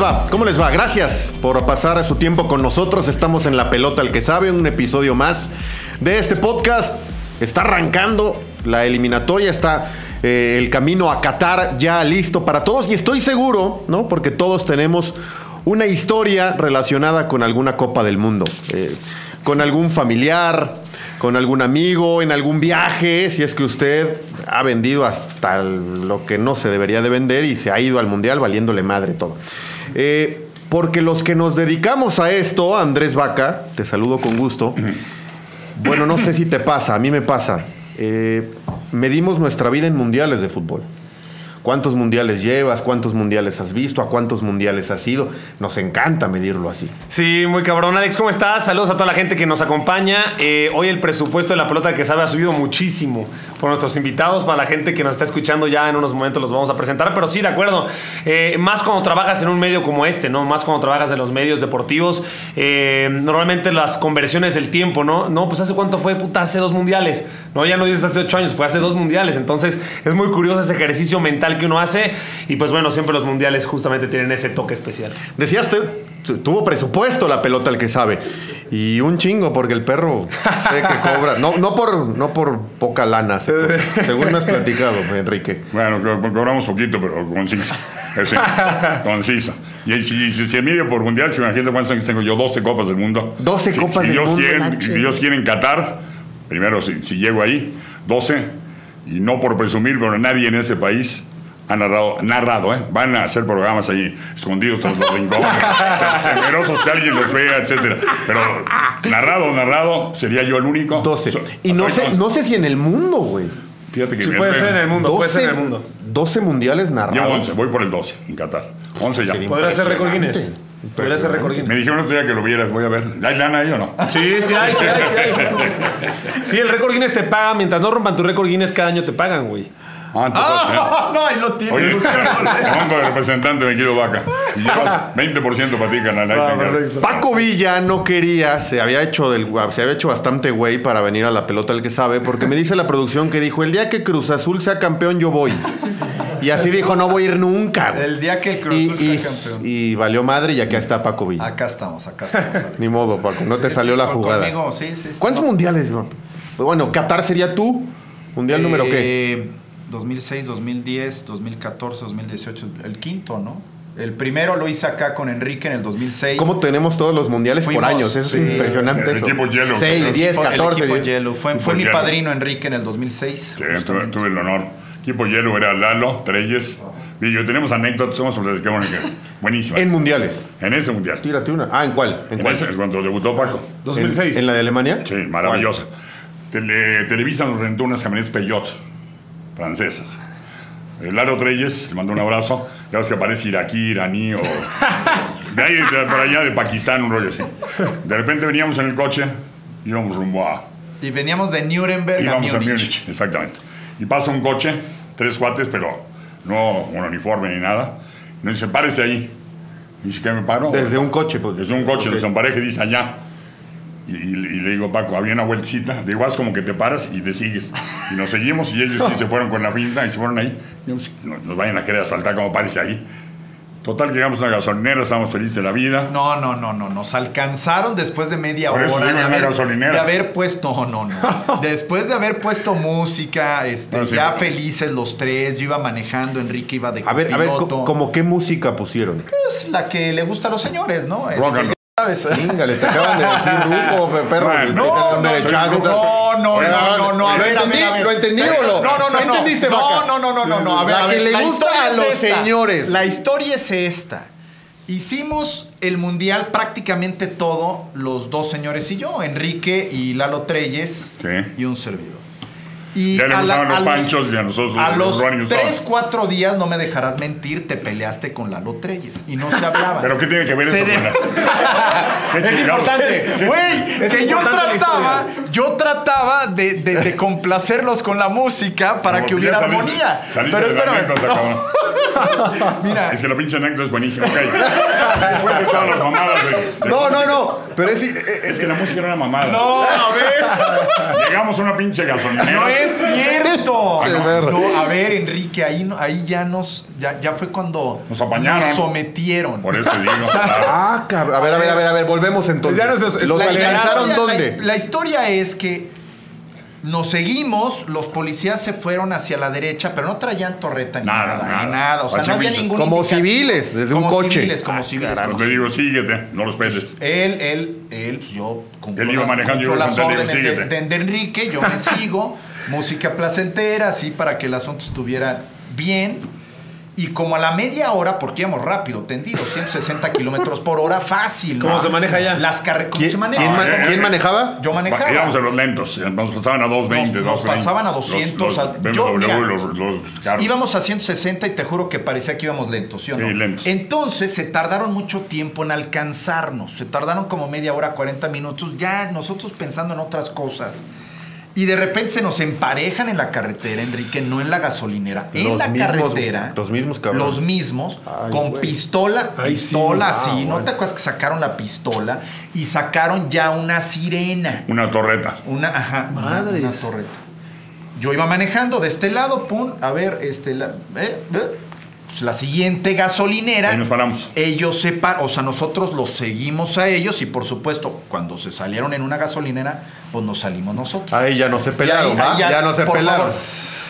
Va? ¿Cómo les va? Gracias por pasar su tiempo con nosotros. Estamos en La Pelota el que sabe, un episodio más de este podcast. Está arrancando la eliminatoria, está eh, el camino a Qatar ya listo para todos y estoy seguro, ¿no? Porque todos tenemos una historia relacionada con alguna Copa del Mundo, eh, con algún familiar, con algún amigo, en algún viaje, si es que usted ha vendido hasta lo que no se debería de vender y se ha ido al Mundial valiéndole madre todo. Eh, porque los que nos dedicamos a esto, Andrés Vaca, te saludo con gusto. Bueno, no sé si te pasa, a mí me pasa. Eh, medimos nuestra vida en mundiales de fútbol. ¿Cuántos mundiales llevas? ¿Cuántos mundiales has visto? ¿A cuántos mundiales has ido? Nos encanta medirlo así. Sí, muy cabrón. Alex, ¿cómo estás? Saludos a toda la gente que nos acompaña. Eh, hoy el presupuesto de la pelota que sabe ha subido muchísimo por nuestros invitados. Para la gente que nos está escuchando ya en unos momentos los vamos a presentar. Pero sí, de acuerdo. Eh, más cuando trabajas en un medio como este, ¿no? Más cuando trabajas en los medios deportivos. Eh, normalmente las conversiones del tiempo, ¿no? No, pues hace cuánto fue, puta, hace dos mundiales. No, ya no dices hace ocho años, fue hace dos mundiales. Entonces es muy curioso ese ejercicio mental que uno hace. Y pues bueno, siempre los mundiales justamente tienen ese toque especial. Decías, tuvo presupuesto la pelota el que sabe. Y un chingo, porque el perro sé que cobra. No, no, por, no por poca lana, se- según me has platicado, Enrique. Bueno, co- cobramos poquito, pero conciso. Eh, sí, conciso. Y si, si se mide por mundial, si imagínate cuántos años tengo yo, 12 copas del mundo. 12 Si- copas si del Dios mundo, Quiere, Nacho. si Dios quiere en Qatar, primero, si, si llego ahí, 12, y no por presumir, pero nadie en ese país ha narrado, narrado, ¿eh? Van a hacer programas ahí escondidos tras los rincones, temerosos que alguien los vea, etcétera. Pero narrado, narrado, sería yo el único. 12. So- Y no sé, no sé si en el mundo, güey. Fíjate que Sí, me- puede ser en el mundo, puede ser en el mundo. 12 mundiales Llevo narrados. 11, voy por el 12 en Qatar. 11 ya. Podría ser récord Guinness. Podría ser récord Me Guinness. dijeron otro día que lo vieras, voy a ver. ¿Hay lana ahí o no? Sí, sí hay, sí hay, sí hay. Sí, el récord Guinness te paga. Mientras no rompan tu récord Guinness, cada año te pagan, güey. Ah, entonces, Ah, no, ahí lo ¿eh? tiene. Oye, ¿cuánto de representante me quiero vaca? Y llevas 20% para ti, canal. encargo. Paco Villa no quería, se había hecho del se había hecho bastante güey para venir a la pelota el que sabe, porque me dice la producción que dijo, el día que Cruz Azul sea campeón yo voy. Y así dijo, no voy a ir nunca. güey". El día que el Cruz y, Azul sea y- campeón. y valió madre y aquí está Paco Villa. Acá estamos, acá estamos. Ni modo, Paco, no te Sí, salió sí, la jugada. conmigo, sí, sí, sí. ¿Cuántos No. mundiales? no? Bueno, Qatar sería tú. ¿Mundial número qué? Eh, 2006, 2010, 2014, 2018, el quinto, ¿no? El primero lo hice acá con Enrique en el 2006. ¿Cómo tenemos todos los mundiales por Fuimos, años? Eso sí. es impresionante. El eso. equipo hielo. 6, El 10, Equipo- el 14. equipo 10. Hielo. Fue, mi padrino Enrique en el 2006. Sí, tuve, el honor. Equipo hielo era Lalo, Treyes. Digo, tenemos anécdotas, somos qué bueno que- buenísimas. En mundiales. En ese mundial. Tírate una. Ah, ¿en cuál? ¿En En cuál? ese, cuando debutó Paco. 2006. ¿En, en la de Alemania? Sí, maravillosa. Tele- Televisa nos rentó unas camionetas Peugeot francesas. El Laro Treyes, le mando un abrazo. Ya ves que aparece iraquí, iraní o. De ahí, de por allá de Pakistán, un rollo así. De repente veníamos en el coche, íbamos rumbo a. Y veníamos de Nuremberg a Íbamos a Múnich. Múnich, exactamente. Y pasa un coche, tres cuates, pero no un uniforme ni nada. Y nos dice, párese ahí. Y dice, ¿qué me paro? Desde un coche. Pues. Desde un coche, Ok. nos empareja y dice allá. Y, y- y le digo, Paco, había una vueltecita. De igual es como que te paras y te sigues. Y nos seguimos y ellos sí se fueron con la finta y se fueron ahí. Y yo, pues, no, nos vayan a querer asaltar como parece ahí. Total, llegamos a una gasolinera, estábamos felices de la vida. No, no, no, no. Nos alcanzaron después de media Por eso hora digo, de haber, gasolinera. de haber puesto. No, no, no. después de haber puesto música, este, Bueno, sí. ya felices los tres. Yo iba manejando, Enrique iba de A ver, a ver, ¿como qué música pusieron? Pues la que le gusta a los señores, ¿no? Este, Rock and roll. ¿Sabes? Chingale, te acaban de decir ruco, pe- perro. No, no, no, no, no, no, no, a ¿Lo ver, a entendí? ver, a ver. ¿Lo entendí o lo? No, no, no, ¿Lo no. entendiste, No, no, no, no, no, no. A ver, La que le gusta historia a es los esta. señores. La historia es esta. Hicimos el mundial prácticamente todo, los dos señores y yo, Enrique y Lalo Treyes y un servidor. Y Ya le a, la- los a panchos y a nosotros a los los. 3, 4 días, no me dejarás mentir, te peleaste con Lalo Treyes y no se hablaba. ¿Pero qué tiene que ver Se eso de- con la... ¿Qué Es chingados? importante. ¿Qué- Güey, que yo importante trataba, yo trataba de, de- de complacerlos con la música para Como que hubiera saliste- armonía. Saliste Pero de la espérame, no, cabrón. mira, Es que la pinche anécdota es buenísima, ok. Después de todas las mamadas de- de- No, no, no. Pero es. eh, eh, Es que la música era una mamada. no, a ver. Llegamos a una pinche gasolinera. No es cierto. Qué no, a ver, Enrique, ahí, no- ahí ya nos, ya, ya fue cuando Nos apañaron. nos sometieron. Por eso digo. Ah, cabrón. A ver, a ver, a ver, a ver, volvemos entonces. Ya nos- ¿Los la- alcanzaron historia- dónde? La, la historia es que nos seguimos, los policías se fueron hacia la derecha, pero no traían torreta ni Nada, nada, nada. ni nada. O sea, no había ningún Como indicativo. civiles, desde un Como coche. civiles, como civiles. Pero como te digo, síguete, no los peles. él, él, él, pues yo cumplo Él iba las, manejando, yo las órdenes de, síguete. de- de Enrique, yo me sigo, música placentera, así para que el asunto estuviera bien. Y como a la media hora, porque íbamos rápido, tendido, 160 kilómetros por hora, fácil. ¿Cómo ¿no? se maneja allá? Las carreras, ¿cómo ¿Quién, se maneja? quién man- Ah, eh, quién eh. manejaba? Yo manejaba. Íbamos a los lentos, nos pasaban a 220, Nos- nos 220. pasaban a 200, Los, a- los yo, BMW, mira, los. Íbamos a 160 y te juro que parecía que íbamos lentos, ¿sí o no? Sí, lentos. Entonces se tardaron mucho tiempo en alcanzarnos. Se tardaron como media hora, 40 minutos, ya nosotros pensando en otras cosas. Y de repente se nos emparejan en la carretera, Enrique, no en la gasolinera. en la mismos, carretera. los mismos, cabrón. Los mismos, Ay, con pistola, Ay, sí. pistola Ah, así. ¿No te acuerdas que sacaron la pistola? Y sacaron ya una sirena. Una torreta. Una, ajá, una, Madres. una torreta. Yo iba manejando de este lado, pum, a ver, este, la, eh, eh, la siguiente gasolinera. Ahí nos paramos. Ellos se pa- o sea, nosotros los seguimos a ellos y por supuesto, cuando se salieron en una gasolinera, pues nos salimos nosotros. Ahí ya no se pelaron, ahí- Ya, ya, no se pelaron. favor.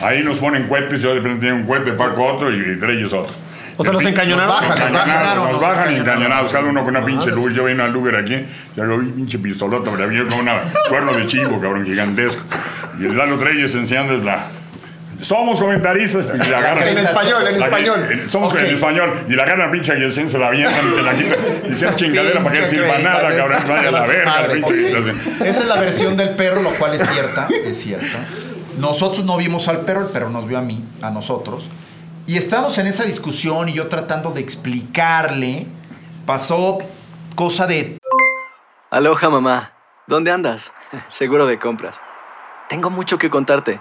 Ahí nos ponen cohetes, yo de repente tengo un cohete, Paco otro y, y Treyes otro. O sea, los encañonaron. Nos bajan, Nos encañonaron, bajan, nos bajan encañonaron. encañonados, cada uno con una pinche luz. Yo venía al Luger aquí, ya lo vi, pinche pistolota, pero había con una cuerno de chivo, cabrón, gigantesco. Y el Lalo Treyes enseñándoles la. Somos comentaristas y la agarran. En español, en español. Somos Ok. en español. Y la agarran pinche y se la avientan y se la quitan. Y se chingadera para que no sirva nada, cabrón. Vaya a la verga, pinche. Esa es la versión del perro, lo cual es cierta, es cierta. Nosotros no vimos al perro, el perro nos vio a mí, a nosotros. Y estamos en esa discusión y yo tratando de explicarle. Pasó cosa de Aloha mamá, ¿dónde andas? Seguro de compras. Tengo mucho que contarte.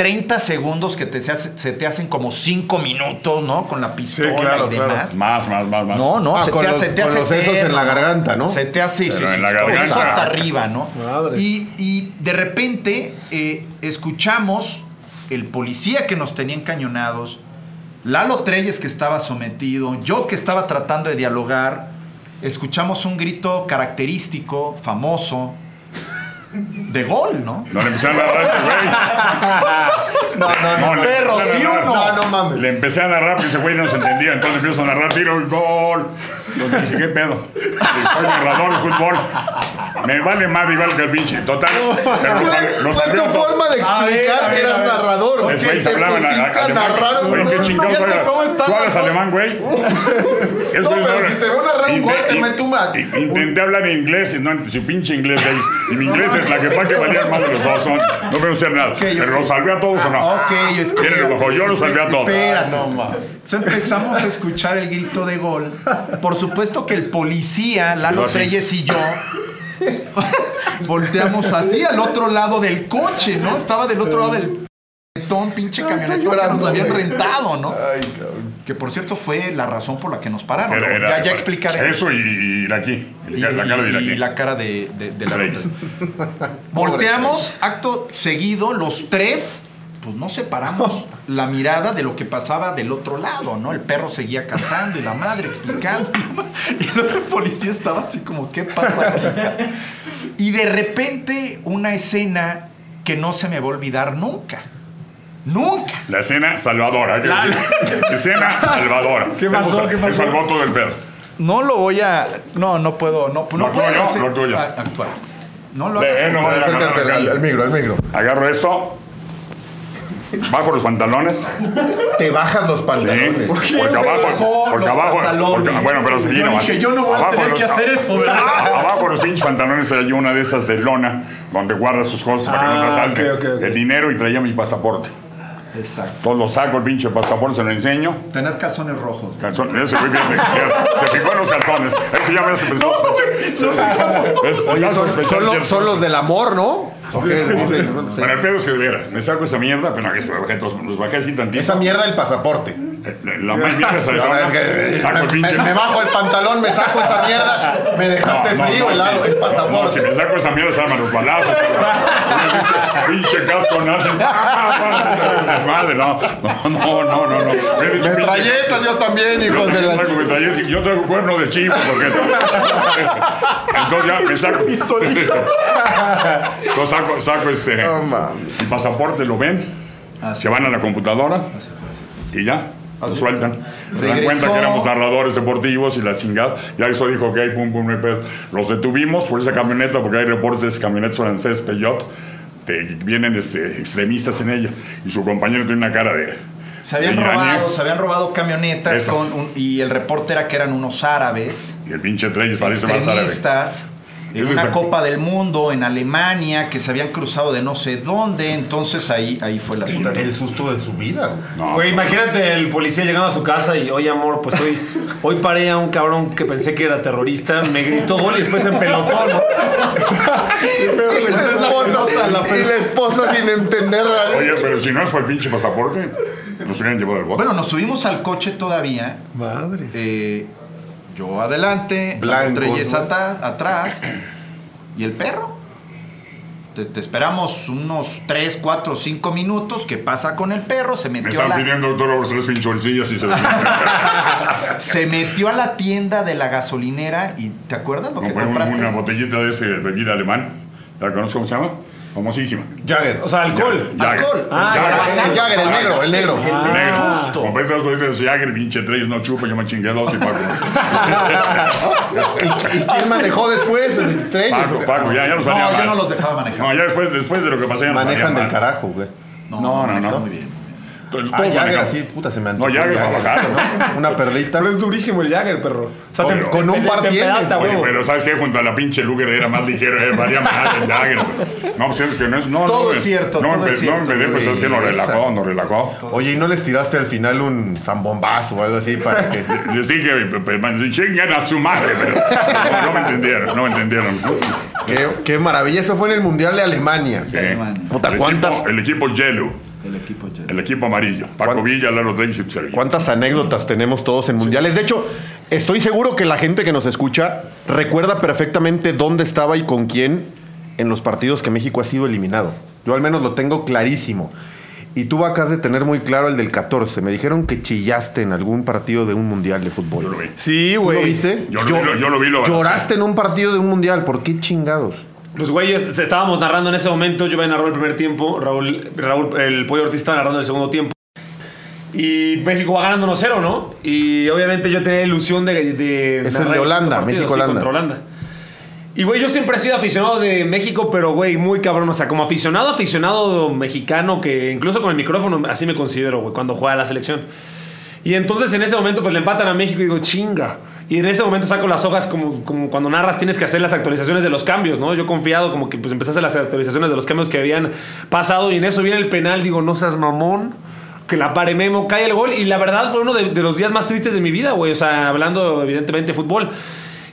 30 segundos que te se, hace- se te hacen como 5 minutos, ¿no? Con la pistola claro, y claro. demás. Más, más, más, más. No, no, Ah, se con te, los- hace, te con hace los sesos en la garganta, ¿no? Se te hace, sí, Pero sí, en la garganta. eso hasta arriba, ¿no? Madre. Y, y de repente eh, escuchamos el policía que nos tenía encañonados, Lalo Treyes que estaba sometido, yo que estaba tratando de dialogar, escuchamos un grito característico, famoso, de gol, ¿no? No le empezaron a narrar güey. No, no, No, le Perro, ¿sí o no? No, no mames. Le empecé a narrar, pero ese güey no se entendía. Entonces empiezo a narrar tiro y gol. Entonces dice, ¿qué pedo? Soy narrador de fútbol. Me vale más igual que el pinche. Total. Pero Fue tu forma de A ver, explicar que eras narrador. Los que güeyes hablaban a- narrar alemán. un- Oye, qué está ¿Tú hablas alemán, güey? Es No, pero si te veo narrar un gol, te meto in- Intenté hablar en inglés, y no en su pinche inglés. güey. Y mi inglés la que para que valían más de los dos. son- No veo hacer nada. Pero ok. los salvé a todos o no. Ok, espérate, Miren, ojo, yo los salvé a todos. Espérate. Entonces empezamos a escuchar el grito de gol. Por supuesto que el policía, Lalo. Treyes y yo, volteamos así al otro lado del coche, ¿no? Estaba del otro lado del pinche camionetón que llorando, nos habían rentado, ¿no? Que por cierto fue la razón por la que nos pararon. Era- ¿no? era- ya, ya explicaré. Eso y, y la aquí. Y, la cara de la y aquí. la cara de, de- de la. Volteamos, acto seguido, los tres, pues no separamos la mirada de lo que pasaba del otro lado, ¿no? El perro seguía cantando y la madre explicando. Y el otro policía estaba así como, ¿qué pasa aquí? ca-?" Y de repente una escena que no se me va a olvidar nunca. Nunca. La escena salvadora. decir. escena salvadora. ¿Qué pasó? ¿Qué pasó? salvó todo el pedo. No lo voy a. No, no puedo. No, no Lo puedo tuyo, hacer- lo tuyo. a- actuar. No lo Ve, hagas. no vaya a Acércate agarrar al, al micro, al micro. Agarro esto. Bajo los pantalones. Te bajas los pantalones. ¿Por qué Porque abajo, bajó porque los abajo, pantalones? porque- bueno, pero seguí Yo nomás. dije, yo no voy a Abajo tener los- que hacer eso, ¿verdad? Abajo los pinches pantalones hay una de esas de lona donde guarda sus cosas para que no Ah, te salte ok, ok, ok. el dinero y traía mi pasaporte. Exacto. Entonces lo saco el pinche pasaporte, se lo enseño. Tenés calzones rojos. Calzón, ese fue bien, se fijó en los calzones. Ese ya me hace pensar. Oye, son, son los, son los del amor, ¿no? ¿O qué dicen? Bueno, el pedo es que de veras, me saco esa mierda, pero no, que se me bajé, todos- los bajé así tantito. Esa mierda del pasaporte. La más mierda se A ver, que- Saco el me, pinche. me bajo el pantalón, me saco esa mierda, me dejaste No, no, frío, no, helado, sí. el No, si pasaporte. me saco esa mierda, se arman los balazos. Pinche, pinche casco nace. Madre, no. No, no, no, no. no. Me Metralletas yo también, hijos de la... traigo yo traigo cuerno de chivo, porque... Entonces ya me saco... Entonces saco, saco este... Mames. mi pasaporte, lo ven, Así se van a la computadora y ya, lo sueltan. Se dan cuenta que éramos narradores deportivos y la chingada. Ya eso dijo, ok, pum, pum, pedo. Los detuvimos por esa camioneta, porque hay reportes de camionetas francés, Peugeot, que vienen este, extremistas en ella. Y su compañero tiene una cara de... Se habían de robado, se habían robado camionetas con un- y el reporte era que eran unos árabes, Y el pinche Treyes parece más árabe. En una Copa del Mundo en Alemania que se habían cruzado de no sé dónde, entonces ahí, ahí fue la asunto. El susto de su vida. güey. No, Güey, imagínate el policía llegando a su casa y, oye, amor, pues hoy, hoy paré a un cabrón que pensé que era terrorista, me gritó gol y después empelotó, ¿no? O sea, Y la esposa, y la esposa sin entender. Oye, pero si no es por el pinche pasaporte, nos hubieran llevado el bote. Bueno, nos subimos al coche todavía. Madre. eh, yo adelante, Blancos, Reyes ¿no? atrás y el perro. Te, te esperamos unos 3, 4, 5 minutos. ¿Qué pasa con el perro? Se me metió, a están la, pidiendo doctor los tres pinchorcillas y se se metió a la tienda de la gasolinera y ¿te acuerdas lo que Compré un- compraste? una botellita de ese bebida alemán. ¿La conozco cómo se llama? Famosísima. Jagger. O sea, alcohol. Jagger. Alcohol. Ah, Jagger, el Jagger, el negro, el negro. El Negro. susto. Compré tres botellitas de Jagger, pinche tres, no chupa, yo me chingué dos y Paco. ¿Y, y quién manejó después? ¿Tres? Paco, Paco, ya, ya nos valía No, yo no los dejaba manejar. No, ya después, después de lo que pasé ya Manejan del carajo, güey. No, No, no, manejan no. Muy bien. Todos Ah, Jagger así, puta, se me No, antojó. Jagger para bajar. ¿no? Una perlita. Pero es durísimo el Jagger, perro. O sea, Oye, te, con te- un te- par huevo. pero ¿sabes qué? Junto a la pinche Luger era más ligero, eh, valía más el Jagger. No, pues es que no es... No, Todo no, es cierto, No, todo me- es cierto, No, me pues es que nos relajó, nos relajó. Oye, ¿y no les tiraste al final un zambombazo o algo así para que... Les dije, chingan a su madre, pero no, no me entendieron, no me entendieron. qué, qué maravilla, eso fue en el Mundial de Alemania. Sí. Puta, el, ¿cuántas- el equipo Yellow, El equipo ya. el equipo amarillo. Paco ¿Cuán- Villa, Lalo Reyes y Sergio. ¿Cuántas anécdotas tenemos todos en mundiales? De hecho, estoy seguro que la gente que nos escucha recuerda perfectamente dónde estaba y con quién en los partidos que México ha sido eliminado. Yo al menos lo tengo clarísimo. Y tú acabas de tener muy claro el del 14. Me dijeron que chillaste en algún partido de un mundial de fútbol. Yo lo vi. Sí, ¿Tú güey. lo viste? Yo lo vi, lo- yo lo vi, lo Lloraste en un partido de un mundial. ¿Por qué chingados? Pues, güey, estábamos narrando en ese momento. Yo me narró el primer tiempo. Raúl, Raúl, el Pollo Ortiz estaba narrando el segundo tiempo. Y México va ganando 1-0, ¿no? Y obviamente yo tenía ilusión de. de Es el de Holanda, sí, México-Holanda. contra Holanda. Y, güey, yo siempre he sido aficionado de México, pero, güey, muy cabrón. O sea, como aficionado, aficionado mexicano, que incluso con el micrófono así me considero, güey, cuando juega la selección. Y entonces en ese momento, pues le empatan a México y digo, chinga. Y en ese momento saco las hojas como, como cuando narras tienes que hacer las actualizaciones de los cambios, ¿no? Yo confiado como que pues las actualizaciones de los cambios que habían pasado y en eso viene el penal, digo, no seas mamón, que la pare Memo, cae el gol y la verdad fue uno de, de los días más tristes de mi vida, güey, o sea, hablando evidentemente de fútbol.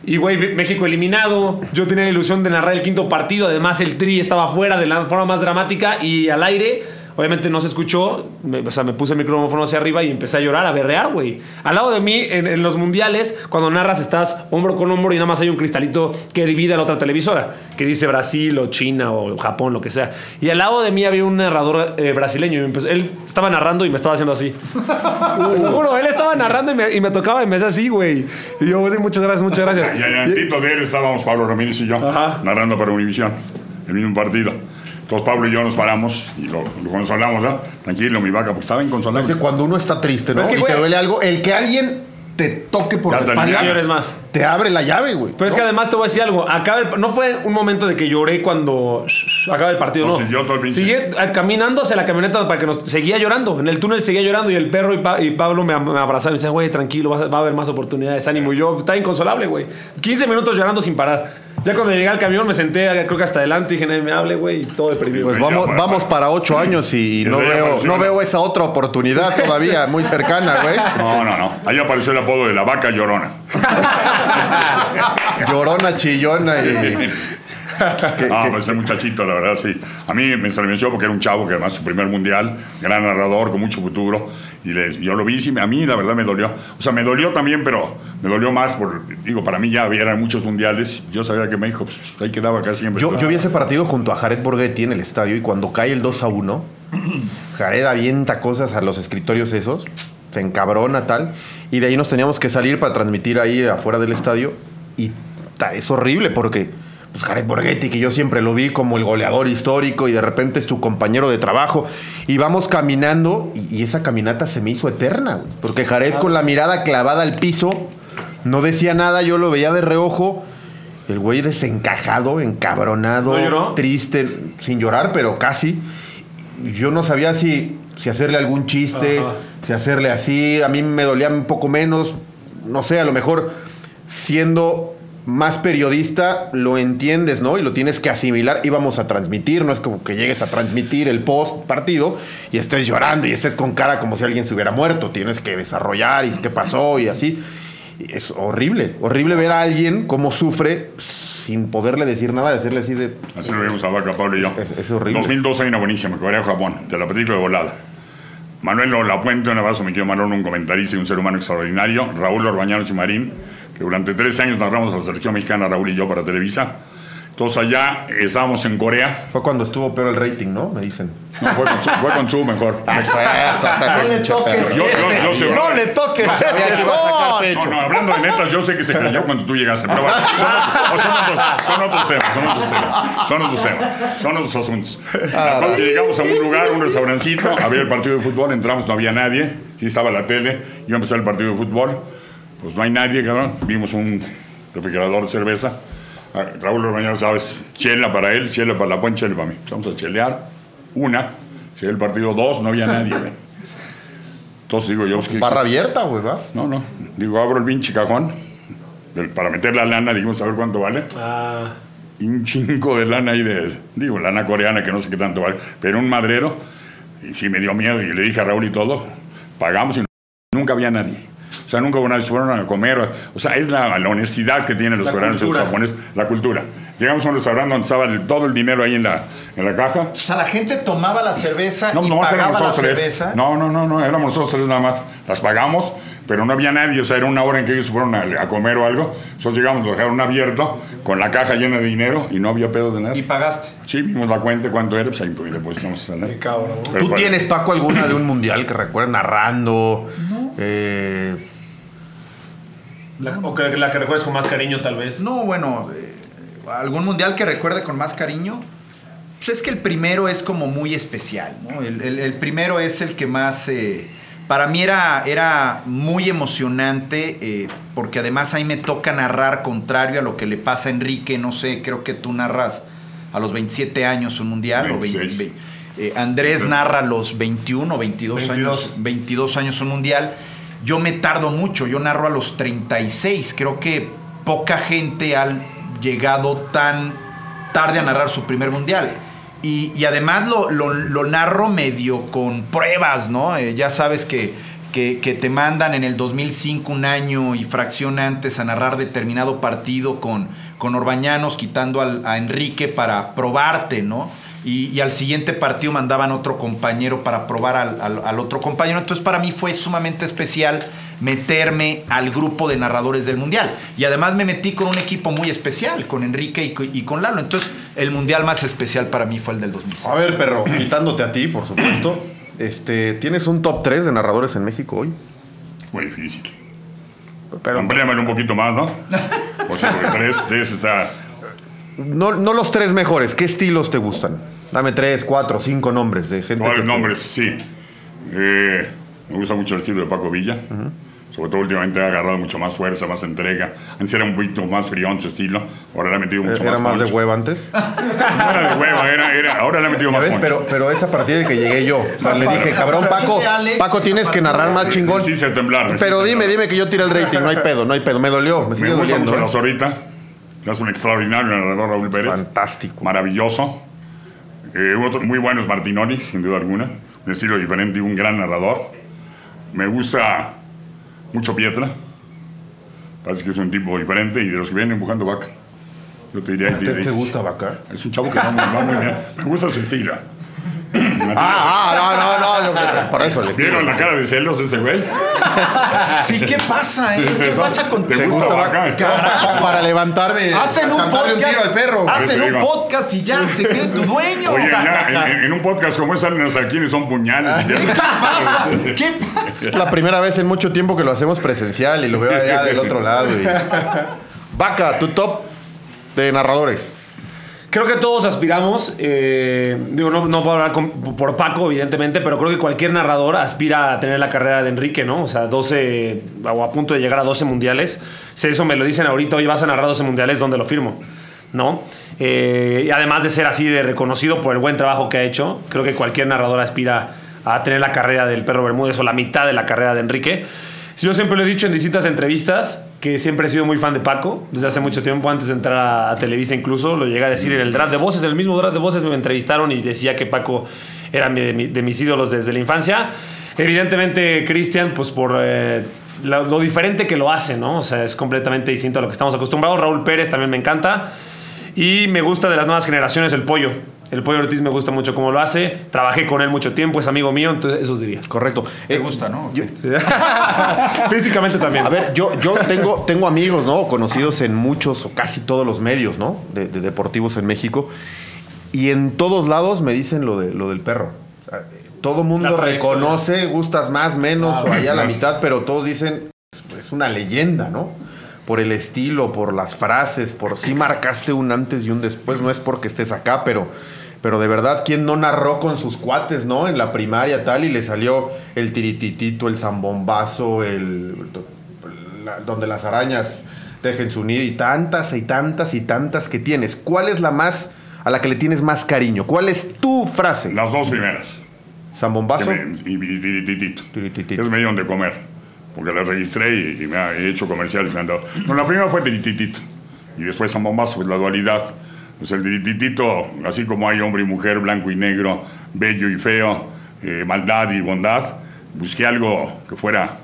Y, güey, México eliminado. Yo tenía la ilusión de narrar el quinto partido. Además, el tri estaba fuera de la forma más dramática y al aire. Obviamente no se escuchó. Me- o sea, me puse el micrófono hacia arriba y empecé a llorar, a berrear, güey. Al lado de mí, en, en los mundiales, cuando narras, estás hombro con hombro y nada más hay un cristalito que divide a la otra televisora, que dice Brasil o China o Japón, lo que sea. Y al lado de mí había un narrador eh, brasileño. Y empezó- él estaba narrando y me estaba haciendo así. Te juro, él estaba narrando y me, y me tocaba y me hacía así, güey. Y yo, sí, muchas gracias, muchas gracias. Y allantito de él estábamos Pablo Ramírez y yo Ajá. narrando para Univisión, el mismo partido. Entonces Pablo y yo nos paramos y lo, lo consolamos, ¿no? Tranquilo, mi vaca, pues estaba Es inconsolable. que cuando uno está triste, ¿no? Pero es que, y te duele algo, el que alguien te toque por Ya la espalda, Señores más. te abre la llave, güey. Pero es que además te voy a decir algo. Acaba el- no fue un momento de que lloré cuando acaba el partido, No, no. siguió todo el pinche- Seguí eh, caminando hacia la camioneta para que nos. Seguía llorando. En el túnel seguía llorando y el perro y, Pa- y Pablo me, me abrazaron y me decían, güey, tranquilo, va, a- va a haber más oportunidades, ánimo. Y yo estaba inconsolable, güey. 15 minutos llorando sin parar. Ya cuando llegué al camión me senté, creo que hasta adelante, y dije, nadie me hable, güey, y todo deprimido. Pues Ya, vamos, bueno, vamos bueno. para ocho años y, Y no veo, no la- veo esa otra oportunidad todavía muy cercana, güey. No, no, no. Ahí apareció el apodo de la vaca llorona. Llorona, chillona y... Ah, que- pues ese muchachito, la verdad, sí. A mí me estremeció porque era un chavo que además su primer mundial, gran narrador, con mucho futuro. Y yo lo vi, sí, a mí la verdad me dolió. O sea, me dolió también, pero me dolió más por, digo, para mí ya había muchos mundiales. Yo sabía que México, pues ahí quedaba acá siempre. Yo, yo vi ese partido junto a Jared Borghetti en el estadio y cuando cae el 2 a 1, Jared avienta cosas a los escritorios esos, se encabrona tal, y de ahí nos teníamos que salir para transmitir ahí afuera del estadio y ta, es horrible porque pues Jared Borghetti, que yo siempre lo vi como el goleador histórico y de repente es tu compañero de trabajo y vamos caminando y, y esa caminata se me hizo eterna, güey, porque Jared con la mirada clavada al piso no decía nada, yo lo veía de reojo. El güey desencajado, encabronado, triste, sin llorar, pero casi. Yo no sabía si, si hacerle algún chiste, Ajá. si hacerle así. A mí me dolía un poco menos. No sé, a lo mejor siendo más periodista lo entiendes, ¿no? Y lo tienes que asimilar. Íbamos a transmitir, no es como que llegues a transmitir el post partido y estés llorando y estés con cara como si alguien se hubiera muerto. Tienes que desarrollar y qué pasó y así. Es horrible, horrible ver a alguien cómo sufre sin poderle decir nada, decirle así de... Así lo vimos a Vaca, Pablo y yo. Es- es horrible. 2002 hay una buenísima, Corea-Japón, te la platico de volada. Manuel Lapuente, un abrazo, mi tío Manuel, un comentarista y un ser humano extraordinario. Raúl Orbañanos y Marín, que durante tres años narramos a la selección mexicana, Raúl y yo, para Televisa. Entonces allá estábamos en Corea. Fue cuando estuvo peor el rating, ¿no? Me dicen. No, fue, con su, fue con su mejor. No le toques Yo- yo- ese. yo no le toques ese. No, no, hablando de netas, yo sé que se cayó cuando tú llegaste, pero bueno, son, son otros, son otros temas, son otros temas, son otros temas, son otros asuntos. La cosa que llegamos a un lugar, un restaurancito, había el partido de fútbol, entramos, no había nadie, sí estaba la tele, a empezar el partido de fútbol, pues no hay nadie, cabrón, vimos un refrigerador de cerveza, Ah, Raúl Orbañano, sabes, chela para él, chela para la puente, chela para mí. Vamos a chelear, una, se dio el partido dos, no había nadie, güey. Entonces digo yo, pues, ¿qué- Barra abierta, güey, vas. no, no. Digo, abro el pinche cajón del- para meter la lana, dijimos a ver cuánto vale. Ah, Y un chingo de lana ahí de, digo, lana coreana que no sé qué tanto vale, pero un madrero. Y sí me dio miedo y le dije a Raúl y todo, pagamos y nunca había nadie. O sea, nunca hubo nadie, se fueron a comer. O sea, es la, la honestidad que tienen los La coreanos y los japoneses, la cultura. Llegamos a un restaurante donde estaba el- todo el dinero ahí en la, en la caja. O sea, la gente tomaba la cerveza No, y nomás éramos pagaba la tres. cerveza. No, no, no, no, éramos nosotros tres nada más. Las pagamos, pero no había nadie. O sea, era una hora en que ellos fueron a, a comer o algo. Nosotros llegamos, lo dejaron abierto, con la caja llena de dinero y no había pedo de nada. Y pagaste. Sí, vimos la cuenta, cuánto era, pues ahí pues, le pusimos a la- qué cabrón. Pero ¿Tú para- tienes, Paco, alguna de un mundial que recuerdes narrando? Eh, La- o que la que recuerdes con más cariño, tal vez. No, bueno, eh, algún mundial que recuerde con más cariño. Pues es que el primero es como muy especial, ¿no? El, el- el primero es el que más, eh, para mí era, era muy emocionante, eh, porque además ahí me toca narrar contrario a lo que le pasa a Enrique, no sé, creo que tú narras a los 27 años un mundial, o 20 26. Eh, Andrés narra los 21 o 22, 22. años 22 años un mundial. Yo me tardo mucho, yo narro a los 36. Creo que poca gente ha llegado tan tarde a narrar su primer mundial. Y, y además lo, lo- lo narro medio con pruebas, ¿no? Eh, ya sabes que, que- que te mandan en el 2005 un año y fracción antes a narrar determinado partido con, con Orbañanos, quitando al- a Enrique para probarte, ¿no? Y, y al siguiente partido mandaban otro compañero para probar al, al- al otro compañero. Entonces para mí fue sumamente especial meterme al grupo de narradores del Mundial. Y además me metí con un equipo muy especial, con Enrique y, co- y con Lalo. Entonces el Mundial más especial para mí fue el del 2006. a ver, perro, quitándote a ti, por supuesto. Este, ¿Tienes un top 3 de narradores en México hoy? Muy difícil. Pero, Amplíamelo un poquito más, ¿no? Por tres, tres está... no, no los tres mejores, ¿qué estilos te gustan? Dame tres, cuatro, cinco nombres de gente. que Varios te- nombres, sí. Eh, me gusta mucho el estilo de Paco Villa. Sobre todo últimamente ha agarrado mucho más fuerza, más entrega. Antes era un poquito más frío su estilo. Ahora le ha metido mucho Era más de punch. hueva antes. No era de hueva, era, era- ahora le ha metido más ves, pero, pero esa partida de que llegué yo. O sea, le dije, cabrón, Paco, Paco, tienes que narrar más chingón. Sí, se temblar. Pero hizo dime, temblar. dime que yo tiré el rating, no hay pedo, no hay pedo. Me dolió, me sigue Me gusta doliendo. mucho ¿eh? la Zorrita. Es un extraordinario narrador, Raúl Pérez. Fantástico. Maravilloso. Eh, otro muy bueno es Martinoli, sin duda alguna. Un estilo diferente y un gran narrador. Me gusta mucho Pietra. Parece que es un tipo diferente y de los que vienen empujando vaca. Yo te diría... ¿Te, te gusta Vaca? Es un chavo que va muy, va muy bien. Me gusta estilo. Ah, ah, no, no, no, yo- por eso les ¿Vieron la cara de celos ese güey? Sí, ¿qué pasa, eh? ¿Es ¿Qué eso? pasa ¿Te contigo? gusta gusta vaca? Vaca? Para levantarme, Hacen un cantarle un podcast. tiro al perro. Hacen un podcast y ya se cree tu dueño. Oye, ya, en, un podcast como ese salen hasta quienes son puñales. y ¿Qué ya- pasa? ¿Qué pasa? Es la primera vez en mucho tiempo que lo hacemos presencial y lo veo allá del otro lado. y- Vaca, tu top de narradores. Creo que todos aspiramos, eh, digo, no, no puedo hablar con- por Paco, evidentemente, pero creo que cualquier narrador aspira a tener la carrera de Enrique, ¿no? O sea, 12, o a punto de llegar a 12 mundiales. Si eso me lo dicen ahorita, hoy vas a narrar 12 mundiales, ¿dónde lo firmo? ¿No? Eh, y además de ser así de reconocido por el buen trabajo que ha hecho, creo que cualquier narrador aspira a tener la carrera del Perro Bermúdez o la mitad de la carrera de Enrique. Yo siempre lo he dicho en distintas entrevistas que siempre he sido muy fan de Paco, desde hace mucho tiempo, antes de entrar a, Televisa incluso, lo llegué a decir en el draft de voces, el mismo draft de voces me entrevistaron y decía que Paco era mi- de mis ídolos desde la infancia. Evidentemente, Cristian, pues por eh, lo, lo diferente que lo hace, ¿no? O sea, es completamente distinto a lo que estamos acostumbrados. Raúl Pérez también me encanta. Y me gusta de las nuevas generaciones el pollo. El pollo Ortiz me gusta mucho cómo lo hace. Trabajé con él mucho tiempo, es amigo mío, entonces eso os diría. Correcto. ¿Te Eh, gusta, no? yo- Físicamente también. A ver, yo, yo tengo, tengo amigos, ¿no? Conocidos en muchos o casi todos los medios, ¿no? De, de deportivos en México. Y en todos lados me dicen lo, de, lo del perro. Todo mundo reconoce, gustas más, menos, o allá a la mitad, pero todos dicen, es una leyenda, ¿no? Por el estilo, por las frases, por si marcaste un antes y un después. No es porque estés acá, pero, pero de verdad, ¿quién no narró con sus cuates, no? En la primaria tal, y le salió el tirititito, el zambombazo, el. la- donde las arañas dejen su nido, y tantas y tantas y tantas que tienes. ¿Cuál es la más. a la que le tienes más cariño? ¿Cuál es tu frase? Las dos primeras. ¿Zambombazo? Me- y, tirititito. Tirititito. Es me dieron de comer. Porque las registré y, y me ha he hecho comerciales. Me han dado. No, la primera fue tirititito. Y después Zambombazo, pues la dualidad. Pues el tirititito, así como hay hombre y mujer, blanco y negro, bello y feo, eh, maldad y bondad, busqué algo que fuera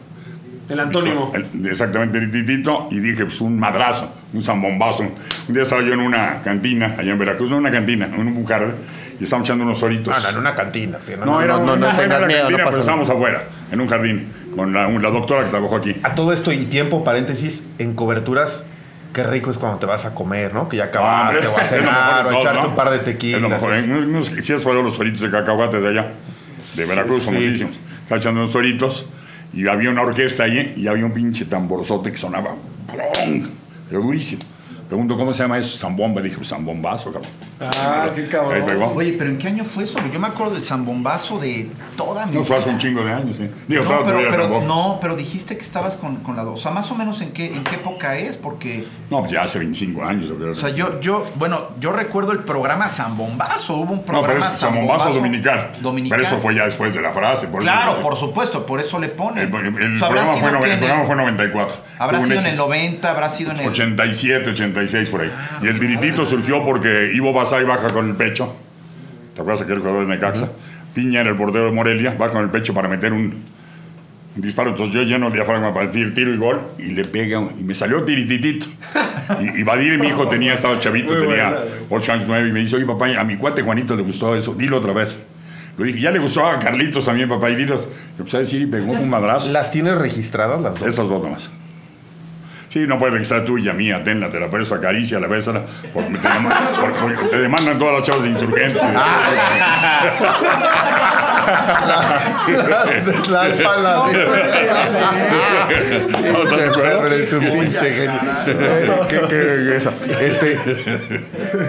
El antónimo. el- exactamente, tirititito, y dije, pues un madrazo, un zambombazo. Un día estaba yo en una cantina, allá en Veracruz, no en una cantina, en un bujar, y estábamos echando unos solitos. Ah, no, en una cantina. sí, No, No, no, era no, no, una- no tengas miedo, no cantina, pasa pero estábamos nada. afuera, en un jardín, con la, la doctora que trabajó aquí. A todo esto y tiempo, paréntesis, en coberturas, qué rico es cuando te vas a comer, ¿no? Que ya Ah, acabaste, o a es cenar, o a echarte ¿no? un par de Es tequilas. lo mejor. es- ¿eh? Si has probado los toritos de cacahuate de allá, de Veracruz, Sí. famosísimos. Estaba echando unos toritos y había una orquesta ahí y había un pinche tamborzote que sonaba. ¡plong! Pero durísimo. Pregunto, ¿cómo se llama eso? Zambomba. Dije, pues zambombazo, cabrón. Ah, qué cabrón. Oye, pero ¿en qué año fue eso? Yo me acuerdo del zambombazo de toda mi No fue hace vida. un chingo de años, ¿sí? Digo, No, estaba pero, todavía pero- no, pero dijiste que estabas con, con la dos. O sea, más o menos en qué, en qué época es, porque, No, pues ya hace 25 años, yo creo. o sea, yo, yo, bueno, yo recuerdo el programa Zambombazo. Hubo un no, pero programa es zambombazo dominical. dominical. Pero eso fue ya después de la frase. Por eso Claro, no por supuesto, por eso le ponen. El, el O sea, habrá programa, fue, no- el en programa fue 94. Habrá sido en el éxito. 90, habrá sido en el. 87, 86 por ahí. y el tiritito surgió porque Ivo Basay baja con el pecho. ¿Te acuerdas aquel jugador de Necaxa? Piña era el portero de Morelia, va con el pecho para meter un, un disparo. Entonces yo lleno el diafragma para decir tiro y gol y le pega y me salió tirititito. Y, y Badir, mi hijo, tenía, estaba chavito, Muy tenía buena. 8 años, 9 y me dice, oye papá, a mi cuate Juanito le gustó eso, dilo otra vez. Le dije, ya le gustó a Carlitos también, papá, y dilo. Yo empecé a decir y pegó un madrazo. ¿Las tienes registradas las dos? Esas dos nomás. Sí, no puedes registrar tú y a mía, tenla, te la presto, acaricia, la bésala, porque te, demandan, porque te demandan todas las chavas de insurgentes. Eh, qué- qué- esa. Este,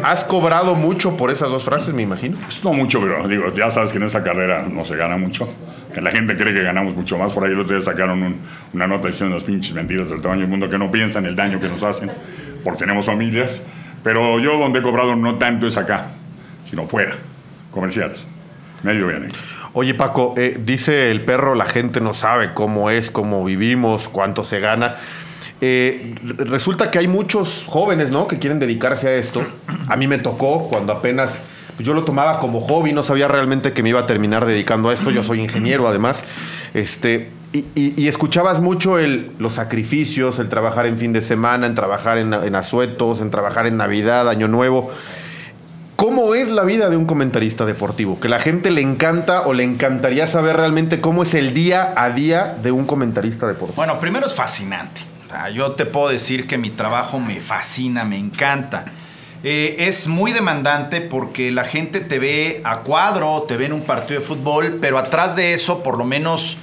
¿Has cobrado mucho por esas dos frases, me imagino? Pues no mucho, pero digo, ya sabes que en esta carrera no se gana mucho. Que la gente cree que ganamos mucho más. Por ahí el otro día sacaron un- una nota diciendo las pinches mentiras del tamaño del mundo que no piensan el daño que nos hacen porque tenemos familias. Pero yo donde he cobrado no tanto es acá, sino fuera, comerciales. Medio bien. Oye, Paco, eh, dice el perro, la gente no sabe cómo es, cómo vivimos, cuánto se gana. Eh, re- resulta que hay muchos jóvenes, ¿no? Que quieren dedicarse a esto. A mí me tocó cuando apenas yo lo tomaba como hobby, no sabía realmente que me iba a terminar dedicando a esto. Yo soy ingeniero, además. Este, y, y- y escuchabas mucho el, los sacrificios, el trabajar en fin de semana, en trabajar en, en asuetos, en trabajar en Navidad, Año Nuevo. ¿Cómo es la vida de un comentarista deportivo? Que la gente le encanta o le encantaría saber realmente cómo es el día a día de un comentarista deportivo. Bueno, primero es fascinante. Yo te puedo decir que mi trabajo me fascina, me encanta. Eh, es muy demandante porque la gente te ve a cuadro, te ve en un partido de fútbol, pero atrás de eso, por lo menos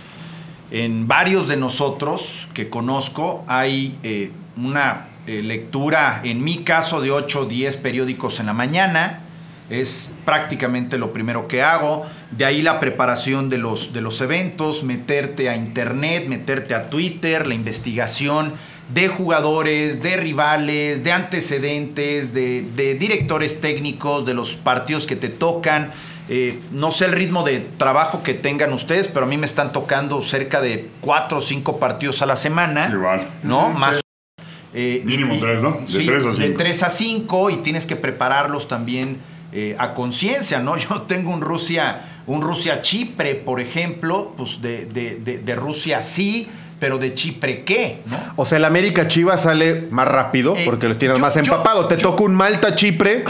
en varios de nosotros que conozco, hay eh, una eh, lectura, en mi caso, de 8 o 10 periódicos en la mañana. Es prácticamente lo primero que hago. De ahí la preparación de los, de los eventos, meterte a internet, meterte a Twitter, la investigación de jugadores, de rivales, de antecedentes, de, de directores técnicos, de los partidos que te tocan. Eh, no sé el ritmo de trabajo que tengan ustedes, pero a mí me están tocando cerca de cuatro o cinco partidos a la semana. Igual. ¿No? Más. eh, Mínimo y- tres, ¿no? De sí, tres a De cinco. 3 a 5 y tienes que prepararlos también eh, a conciencia, ¿no? Yo tengo un Rusia, un Rusia-Chipre, por ejemplo, pues de, de- de- de Rusia sí, pero de Chipre qué, ¿no? O sea, el América Chivas sale más rápido Eh, porque lo tienes yo- más yo- empapado. Te yo- toca un Malta Chipre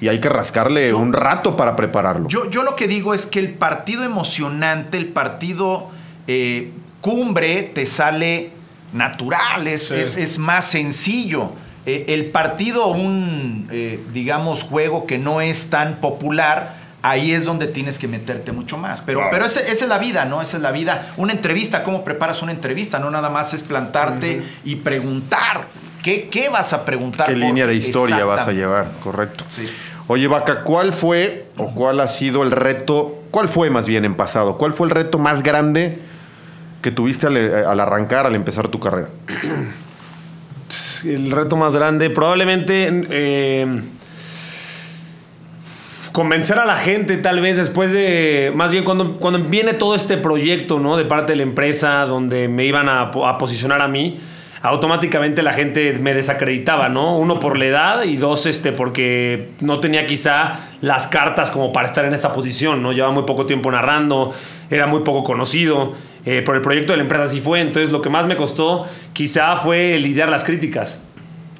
y hay que rascarle un rato para prepararlo. Yo, yo lo que digo es que el partido emocionante, el partido eh, cumbre, te sale natural, es, es- es más sencillo. Eh, el partido, un, eh, digamos, juego que no es tan popular, ahí es donde tienes que meterte mucho más. Pero, Claro. pero esa, esa es la vida, ¿no? Esa es la vida. Una entrevista, ¿cómo preparas una entrevista? No nada más es plantarte y preguntar. ¿Qué, qué vas a preguntar? ¿Qué Por- línea de historia vas a llevar? Correcto. Sí. Oye, Vaca, ¿cuál fue o cuál ha sido el reto? ¿Cuál fue más bien en pasado? ¿Cuál fue el reto más grande que tuviste al, al arrancar, al empezar tu carrera? El reto más grande, probablemente eh, convencer a la gente, tal vez después de, más bien cuando, cuando viene todo este proyecto, ¿no? De parte de la empresa, donde me iban a, a posicionar a mí, automáticamente la gente me desacreditaba, ¿no? Uno por la edad y dos, este, porque no tenía quizá las cartas como para estar en esa posición, ¿no? Llevaba muy poco tiempo narrando, era muy poco conocido. Eh, por el proyecto de la empresa sí fue, entonces lo que más me costó quizá fue lidiar las críticas.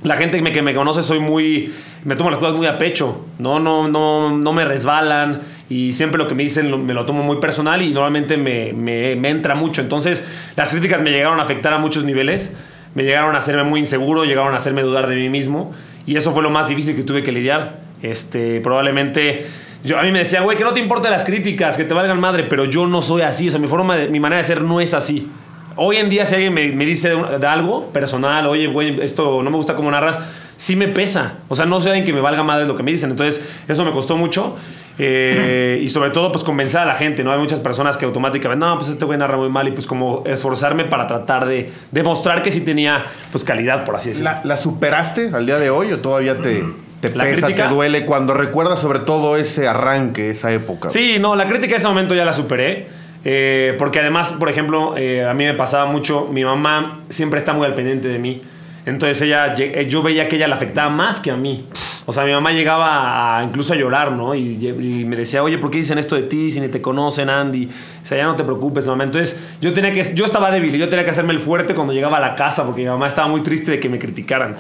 La gente que me, que me conoce soy muy... Me tomo las cosas muy a pecho, ¿no? No, no, no me resbalan y siempre lo que me dicen lo- me lo tomo muy personal y normalmente me, me- me entra mucho. Entonces las críticas me llegaron a afectar a muchos niveles, me llegaron a hacerme muy inseguro, llegaron a hacerme dudar de mí mismo y eso fue lo más difícil que tuve que lidiar. Este, probablemente... Yo, a mí me decían, güey, que no te importen las críticas, que te valgan madre, pero yo no soy así, o sea, mi, forma de- mi manera de ser no es así. Hoy en día, si alguien me, me dice de, de algo personal, oye, güey, esto no me gusta cómo narras, sí me pesa. O sea, no soy alguien que me valga madre lo que me dicen. Entonces, eso me costó mucho. Eh, y sobre todo, pues convencer a la gente, ¿no? Hay muchas personas que automáticamente, no, pues este güey narra muy mal. Y pues como esforzarme para tratar de demostrar que sí tenía, pues calidad, por así decirlo. ¿La, la superaste al día de hoy o todavía te, te ¿La pesa, crítica? te duele cuando recuerdas sobre todo ese arranque, esa época? Sí, no, la crítica en ese momento ya la superé. eh, porque además, por ejemplo, eh, a mí me pasaba mucho, mi mamá siempre está muy al pendiente de mí. Entonces ella, eh, yo veía que ella le afectaba más que a mí. O sea, mi mamá llegaba a, incluso a llorar, ¿no? Y, y me decía, oye, ¿por qué dicen esto de ti si ni te conocen, Andy? O sea, ya no te preocupes, mamá. Entonces yo tenía que, yo estaba débil yo tenía que hacerme el fuerte cuando llegaba a la casa porque mi mamá estaba muy triste de que me criticaran.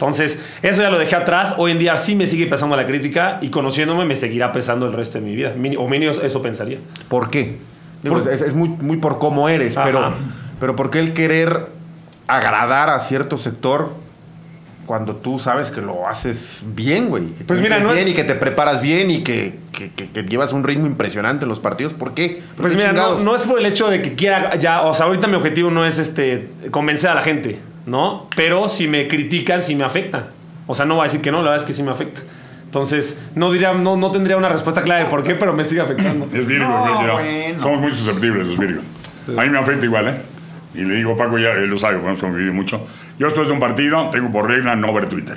Entonces, eso ya lo dejé atrás. Hoy en día sí me sigue pesando la crítica y conociéndome me seguirá pesando el resto de mi vida. O mínimo eso pensaría. ¿Por qué? Por- es, es muy, muy por cómo eres, Ajá. pero, pero ¿por qué el querer agradar a cierto sector cuando tú sabes que lo haces bien, güey. Que Pues mira, no- bien y que te preparas bien y que, que- llevas un ritmo impresionante en los partidos. ¿Por qué? ¿Por Pues qué mira, no, no es por el hecho de que quiera ya, o sea, ahorita mi objetivo no es este convencer a la gente, ¿no? Pero si me critican, sí me afecta. O sea, no voy a decir que no, la verdad es que sí me afecta. Entonces, no diría, no, no tendría una respuesta clara de por qué, pero me sigue afectando. Es Virgo, No, bueno. Somos muy susceptibles los Virgos. A mí me afecta igual, ¿eh? Y le digo, Paco, ya él lo sabe, hemos convivido mucho. Yo después de un partido tengo por regla no ver Twitter.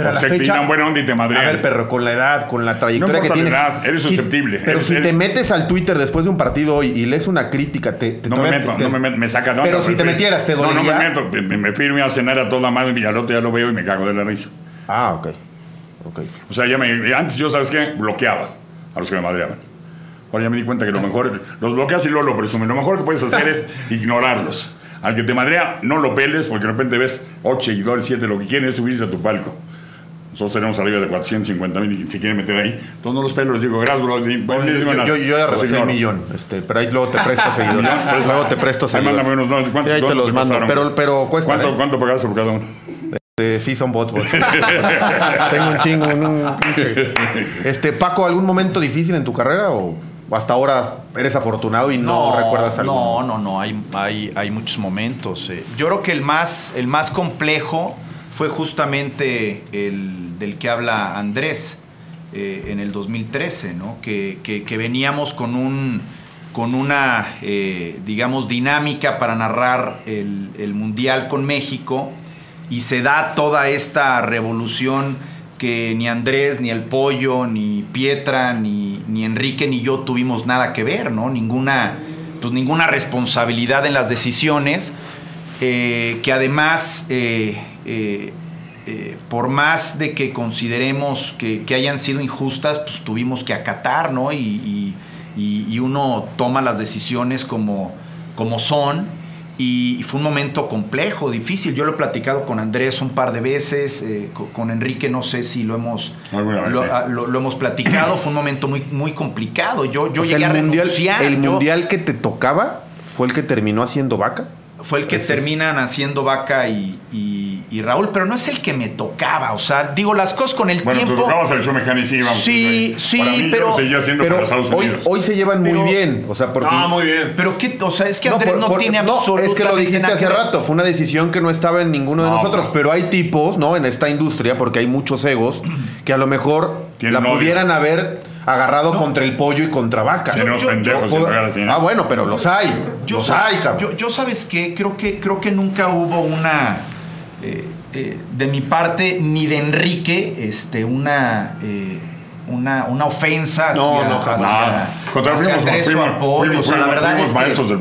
Pero a la fecha. buena onda y te madrean. A ver, perro, con la edad, con la trayectoria No que importa la tienes. edad, eres si- susceptible. pero Eres- si te metes al Twitter después de un partido hoy y lees una crítica, te, te No me meto, te- no me meto, me saca de onda, Pero si te me- metieras, ¿te No, no dolería? me meto, me, me firme a cenar a toda madre y al otro ya lo veo y me cago de la risa. Ah, ok. Ok. O sea, ya me, antes yo, ¿sabes qué? Bloqueaba a los que me madreaban. Ahora ya me di cuenta que lo mejor, los bloqueas y luego lo presumes. Lo mejor que puedes hacer es ignorarlos. Al que te madrea, no lo peles porque de repente ves 8 seguidores, 7, lo que quieren es subirse a tu palco. Nosotros tenemos arriba de 450 mil y se quieren meter ahí. Entonces no los pelo, les digo, gracias, bro. Bueno, Yo, yo, yo ya rebasé el millón, este, pero ahí luego te presto seguidores. Pues, luego te presto Ahí seguidores. mándame unos, no, ¿cuántos- Sí, ahí te los te mando, pero, pero cuesta. ¿Cuánto, ¿eh? ¿Cuánto pagaste por cada uno? Este, sí, son bots, bots. Tengo un chingo. un- un Este, Paco, ¿algún momento difícil en tu carrera o hasta ahora eres afortunado y no, recuerdas algo? No, no, no, hay, hay, hay muchos momentos. eh. Yo creo que el más, el más complejo fue justamente el del que habla Andrés eh, en el 2013, ¿no? Que, que- veníamos con un con una, eh, digamos, dinámica para narrar el, el Mundial con México y se da toda esta revolución que ni Andrés, ni el Pollo, ni Pietra, ni, ni Enrique, ni yo tuvimos nada que ver, ¿no? Ninguna, pues ninguna responsabilidad en las decisiones, eh, que además, eh, eh, por más de que consideremos que, que hayan sido injustas, pues tuvimos que acatar, ¿no? Y, y- y- uno toma las decisiones como, como son. Y, y fue un momento complejo, difícil. Yo lo he platicado con Andrés un par de veces, eh, co- con, Enrique no sé si lo hemos, lo, sí. ah, lo- lo hemos platicado. fue un momento muy, muy complicado. Yo, yo O sea, llegué el a mundial, renunciar. el Yo- mundial que te tocaba fue el que terminó haciendo vaca. fue el que terminan haciendo Vaca y, y- Raúl, pero no es el que me tocaba. O sea, digo las cosas con el Bueno, tú tiempo. tocabas el show mexicano y sí, vamos. Sí, sí, Para mí, pero- Yo lo seguía haciendo Pero para Estados hoy, Unidos. hoy se llevan Pero- muy bien. O sea, porque. Ah, muy bien. Pero qué, o sea, es que No, Andrés por- no, por- tiene no, absolutamente es que lo dijiste hace rato, fue una decisión que no estaba en ninguno de No, nosotros, no. pero hay tipos, ¿no? En esta industria, porque hay muchos egos, que a lo mejor Tienen la pudieran haber agarrado contra el pollo y contra vaca. Tenemos yo- yo- pendejos ¿no? Ah, bueno, pero los hay. Yo, los hay, cabrón. yo, yo, sabes qué, creo que, creo que nunca hubo una, eh, eh, de mi parte, ni de Enrique, este, una, eh, una, una ofensa hacia, No, no, hacia- Nada. Contra hacia fuimos, Andrés o fuimos, al Pollo. fuimos, o sea, la fuimos- verdad fuimos es que- maestros del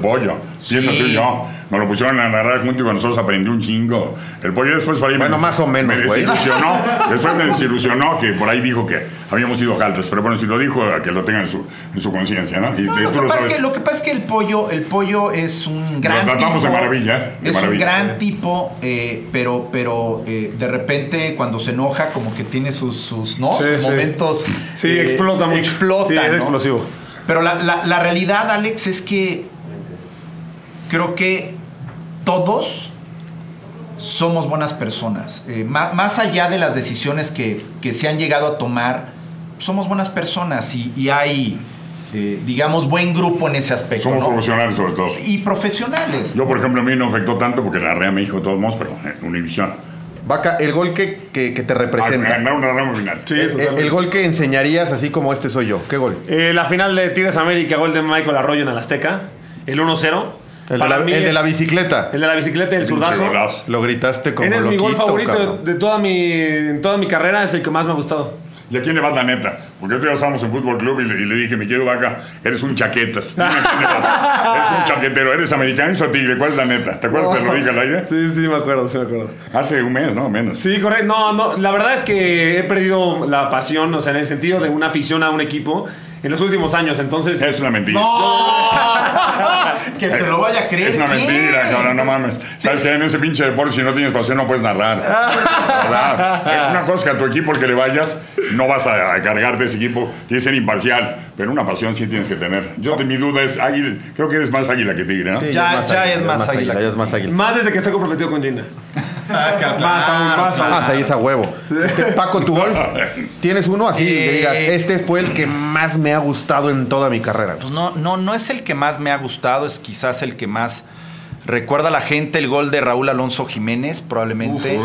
Sí. tú y yo. Nos lo pusieron a narrar junto y con nosotros aprendí un chingo. El pollo después para ahí Bueno, me, más o menos, me güey. desilusionó. después me desilusionó que por ahí dijo que habíamos sido jaltas. Pero bueno, si lo dijo, a que lo tenga en su, en su conciencia, ¿no? Y No, tú lo, que lo pasa es que, lo que pasa es que el pollo, el pollo es un gran tratamos tipo. de maravilla, de es un gran tipo, eh, pero, pero eh, de repente cuando se enoja, como que tiene sus, sus, ¿no? Sí, sus sí. momentos. Sí, eh, explota mucho. Explota. Sí, es ¿no? explosivo. Pero la, la- la realidad, Alex, es que creo que todos somos buenas personas. Eh, ma- más, allá de las decisiones que, que se han llegado a tomar, somos buenas personas y, y hay, eh, digamos, buen grupo en ese aspecto. Somos ¿no? profesionales sobre todo. Y profesionales. Yo, por ejemplo, a mí no afectó tanto porque narré a mi hijo de todos modos, pero en Univisión. Vaca, el gol que, que- que te representa. Ganar una rama final. Sí, el, el- totalmente. el gol que enseñarías así como este soy yo. ¿Qué gol? Eh, la final de Tigres América, gol de Michael Arroyo en el Azteca. El 1-0. El, de la, el de la bicicleta. El de la bicicleta y el Pinche zurdazo. Lo gritaste como Ese es mi gol favorito cabrón. de, toda mi, en toda mi carrera. Es el que más me ha gustado. ¿Y a quién le vas la neta? Porque otro día estábamos en Fútbol Club y le, y le dije, mi querido Vaca, eres un chaquetas. Eres un chaquetero. ¿Eres americanista o tigre? ¿Cuál es la neta? ¿Te acuerdas que te lo dije al aire? Sí, sí, me acuerdo, sí me acuerdo. Hace un mes, ¿no? Menos. Sí, correcto. No, no, la verdad es que he perdido la pasión, o sea, en el sentido de una afición a un equipo. En los últimos años. Entonces, Es una mentira. que te lo vaya a creer. Es una mentira, cabrón, no mames. Sabes que en ese pinche deporte, si no tienes pasión, no puedes narrar. ¿Verdad? Eh, Una cosa es que a tu equipo al que le vayas, no vas a, a cargarte ese equipo, tienes que ser imparcial, pero una pasión sí tienes que tener. Yo, mi duda es, águila, creo que eres más águila que tigre, ¿no? Sí, Ya- ya es más águila. Ya es más águila. más desde que estoy comprometido con Gina. Ah, Más, más. Ah, ahí es a huevo. Este, Paco, tu gol. ¿Tienes uno así que Eh, digas, este fue el que más me ha gustado en toda mi carrera? Pues no, no, no es el que más me ha gustado, es quizás el que más recuerda a la gente el gol de Raúl Alonso Jiménez, probablemente.